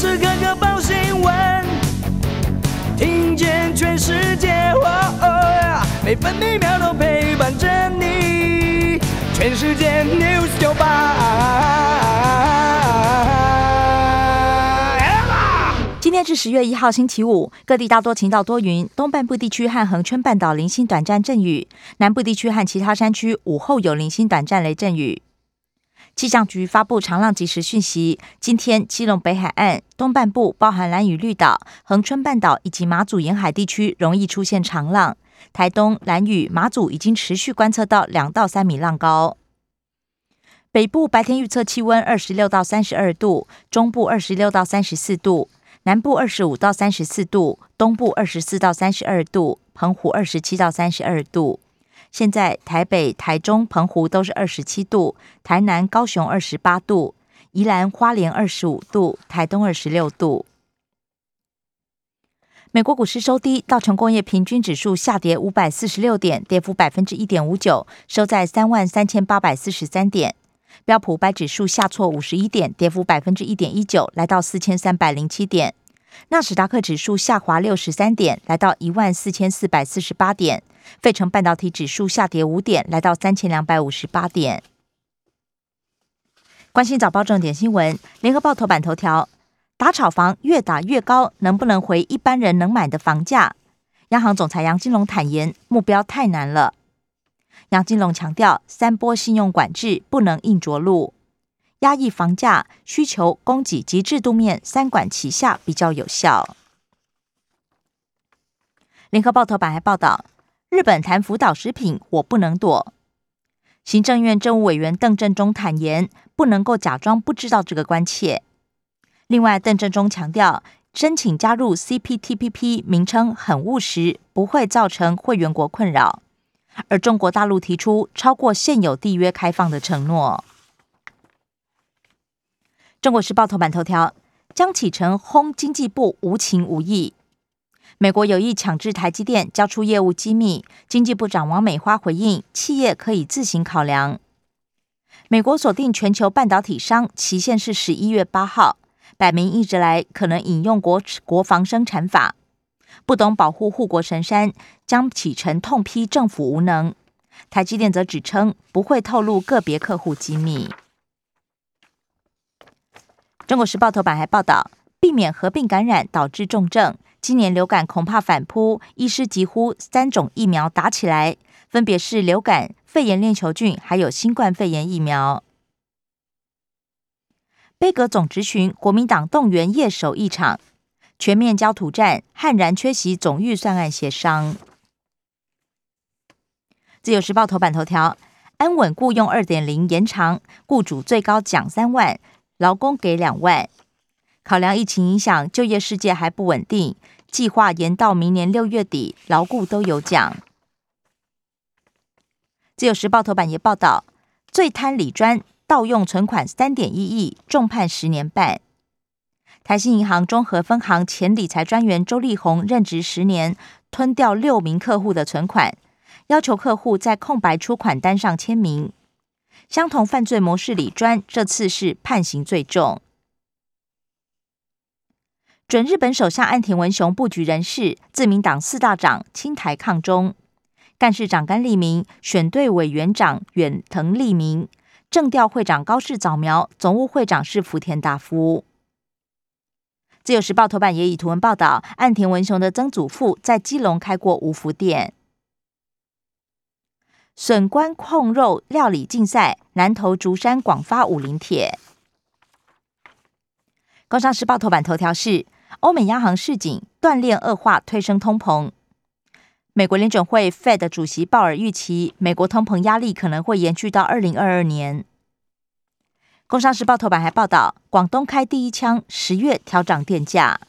时刻刻报新闻，听见全世界，每分每秒都陪伴着你。全世界 news 九八。今天是十月一号，星期五，各地大多晴到多云，东半部地区和恒春半岛零星短暂阵雨，南部地区和其他山区午后有零星短暂雷阵雨。气象局发布长浪即时讯息，今天基隆北海岸东半部，包含蓝屿绿岛、恒春半岛以及马祖沿海地区，容易出现长浪。台东、蓝屿、马祖已经持续观测到两到三米浪高。北部白天预测气温二十六到三十二度，中部二十六到三十四度，南部二十五到三十四度，东部二十四到三十二度，澎湖二十七到三十二度。现在台北、台中、澎湖都是二十七度，台南、高雄二十八度，宜兰花莲二十五度，台东二十六度。美国股市收低，道琼工业平均指数下跌五百四十六点，跌幅百分之一点五九，收在三万三千八百四十三点。标普五百指数下挫五十一点，跌幅百分之一点一九，来到四千三百零七点。纳斯达克指数下滑六十三点，来到一万四千四百四十八点。费城半导体指数下跌五点，来到三千两百五十八点。关心早报重点新闻，联合报头版头条：打炒房越打越高，能不能回一般人能买的房价？央行总裁杨金龙坦言，目标太难了。杨金龙强调，三波信用管制不能硬着陆，压抑房价需求、供给及制度面三管齐下比较有效。联合报头版还报道。日本谈福岛食品，我不能躲。行政院政务委员邓振中坦言，不能够假装不知道这个关切。另外，邓振中强调，申请加入 CPTPP 名称很务实，不会造成会员国困扰。而中国大陆提出超过现有缔约开放的承诺。中国时报头版头条：江启臣轰经济部无情无义。美国有意强制台积电交出业务机密，经济部长王美花回应，企业可以自行考量。美国锁定全球半导体商，期限是十一月八号，摆明一直来可能引用国国防生产法，不懂保护护国神山，江启程痛批政府无能。台积电则指称不会透露个别客户机密。中国时报头版还报道，避免合并感染导致重症。今年流感恐怕反扑，医师急呼三种疫苗打起来，分别是流感、肺炎链球菌，还有新冠肺炎疫苗。贝格总执询，国民党动员夜守一场，全面焦土战，悍然缺席总预算案协商。自由时报头版头条：安稳雇用二点零延长，雇主最高奖三万，劳工给两万。考量疫情影响，就业世界还不稳定，计划延到明年六月底，牢固都有奖。自由时报头版也报道，最贪理专盗用存款三点一亿，重判十年半。台新银行中和分行前理财专员周立宏任职十年，吞掉六名客户的存款，要求客户在空白出款单上签名。相同犯罪模式，里专这次是判刑最重。准日本首相岸田文雄布局人事，自民党四大长青台抗中，干事长甘利明，选队委员长远藤利明，政调会长高市早苗，总务会长是福田达夫。自由时报头版也以图文报道，岸田文雄的曾祖父在基隆开过五福店。笋官控肉料理竞赛，南投竹山广发五零铁。工商时报头版头条是。欧美央行市井锻炼恶化，推升通膨。美国联准会 Fed 主席鲍尔预期，美国通膨压力可能会延续到二零二二年。工商时报头版还报道，广东开第一枪，十月调涨电价。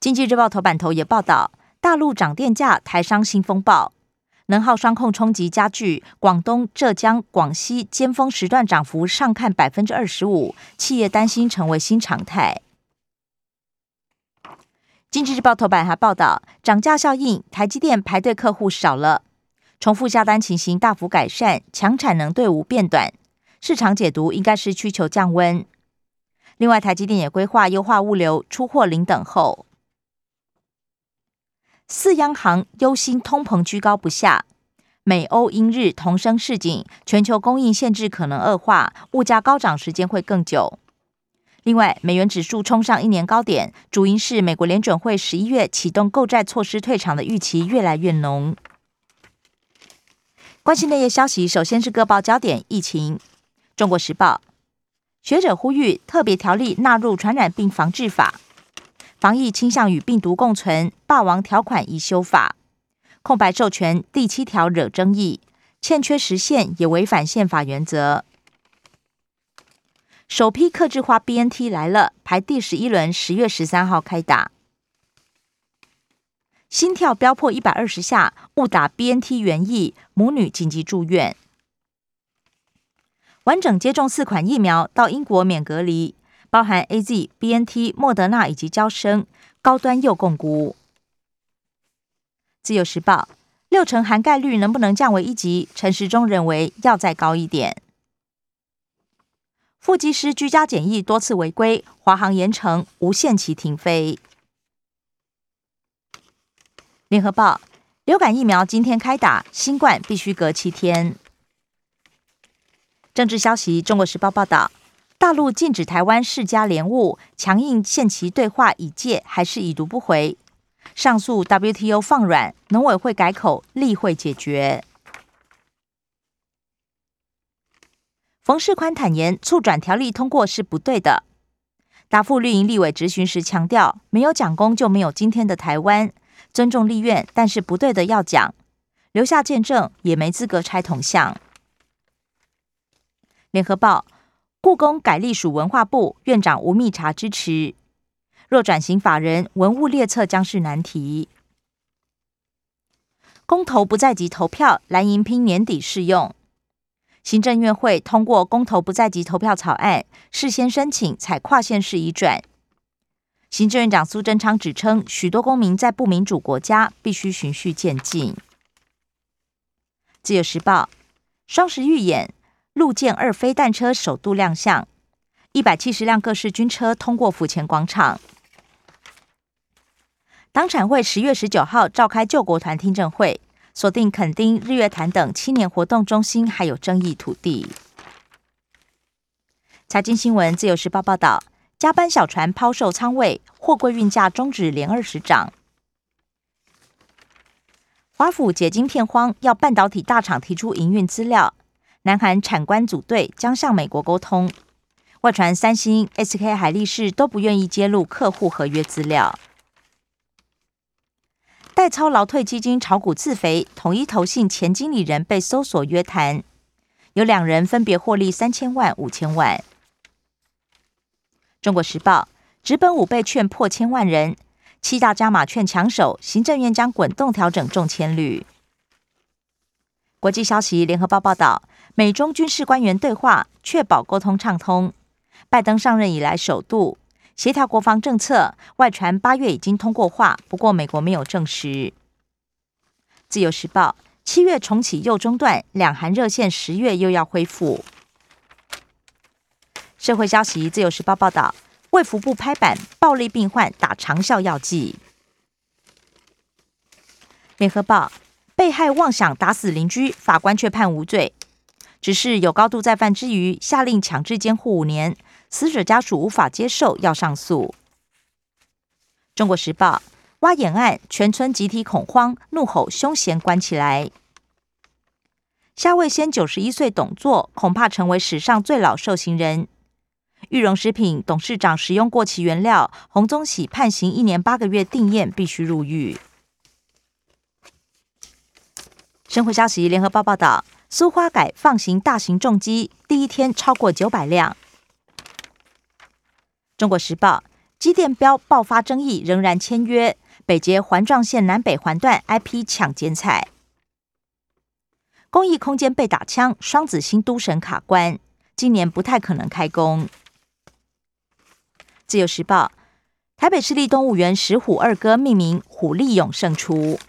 经济日报头版头也报道，大陆涨电价，台商新风暴，能耗双控冲击加剧，广东、浙江、广西尖峰时段涨幅上看百分之二十五，企业担心成为新常态。经济日报头版还报道，涨价效应，台积电排队客户少了，重复下单情形大幅改善，强产能队伍变短，市场解读应该是需求降温。另外，台积电也规划优化物流，出货零等候。四央行忧心通膨居高不下，美欧英日同声示警，全球供应限制可能恶化，物价高涨时间会更久。另外，美元指数冲上一年高点，主因是美国联准会十一月启动购债措施退场的预期越来越浓。关心内页消息，首先是各报焦点：疫情。中国时报学者呼吁特别条例纳入传染病防治法。防疫倾向与病毒共存，霸王条款已修法，空白授权第七条惹争议，欠缺实现也违反宪法原则。首批克制化 BNT 来了，排第十一轮，十月十三号开打。心跳飙破一百二十下，误打 BNT 原意，母女紧急住院。完整接种四款疫苗，到英国免隔离。包含 A Z、B N T、莫德纳以及交生，高端又共估。自由时报六成涵盖率能不能降为一级？陈时中认为要再高一点。副机师居家检疫多次违规，华航严惩，无限期停飞。联合报流感疫苗今天开打，新冠必须隔七天。政治消息，中国时报报道。大陆禁止台湾世家联务，强硬限期对话已届，还是已读不回。上诉 WTO 放软，农委会改口，例会解决。冯世宽坦言，促转条例通过是不对的。答复绿营立委质询时强调，没有讲功就没有今天的台湾。尊重立院，但是不对的要讲，留下见证也没资格拆铜像。联合报。故宫改隶属文化部，院长吴密察支持。若转型法人，文物列册将是难题。公投不在即投票，蓝银拼年底适用。行政院会通过公投不在即投票草案，事先申请采跨县市移转。行政院长苏贞昌指称，许多公民在不民主国家必须循序渐进。自由时报双十预演。陆舰二飞弹车首度亮相，一百七十辆各式军车通过府前广场。党产会十月十九号召开救国团听证会，锁定垦丁、日月潭等青年活动中心还有争议土地。财经新闻自由时报报道，加班小船抛售仓位，货柜运价终止连二十涨。华府解晶片荒，要半导体大厂提出营运资料。南韩产官组队将向美国沟通，外传三星、SK 海力士都不愿意揭露客户合约资料。代操劳退基金炒股自肥，统一投信前经理人被搜索约谈，有两人分别获利三千万、五千万。中国时报，直本五倍券破千万人，七大加码券抢手，行政院将滚动调整中签率。国际消息，联合报报道。美中军事官员对话，确保沟通畅通。拜登上任以来首度协调国防政策，外传八月已经通过话，不过美国没有证实。自由时报七月重启又中断，两韩热线十月又要恢复。社会消息，自由时报报道，卫福部拍板，暴力病患打长效药剂。联合报被害妄想打死邻居，法官却判无罪。只是有高度再犯之余，下令强制监护五年，死者家属无法接受，要上诉。中国时报挖眼案，全村集体恐慌，怒吼凶嫌关起来。夏卫先九十一岁，董座恐怕成为史上最老受刑人。玉荣食品董事长使用过期原料，洪宗喜判刑一年八个月，定验必须入狱。生活消息，联合报报道。苏花改放行大型重机，第一天超过九百辆。中国时报机电标爆发争议，仍然签约。北捷环状线南北环段 IP 抢剪彩，公益空间被打枪，双子星都神卡关，今年不太可能开工。自由时报台北市立动物园石虎二哥命名虎力勇胜出。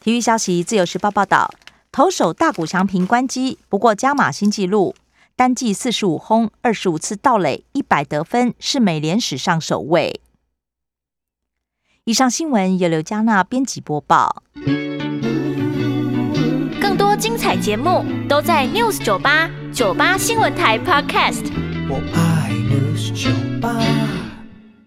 体育消息，自由时报报道。投手大谷翔平关机，不过加码新纪录，单季四十五轰，二十五次盗垒，一百得分，是美联史上首位。以上新闻由刘嘉娜编辑播报。更多精彩节目都在 News 九八九八新闻台 Podcast。我爱 News 酒吧。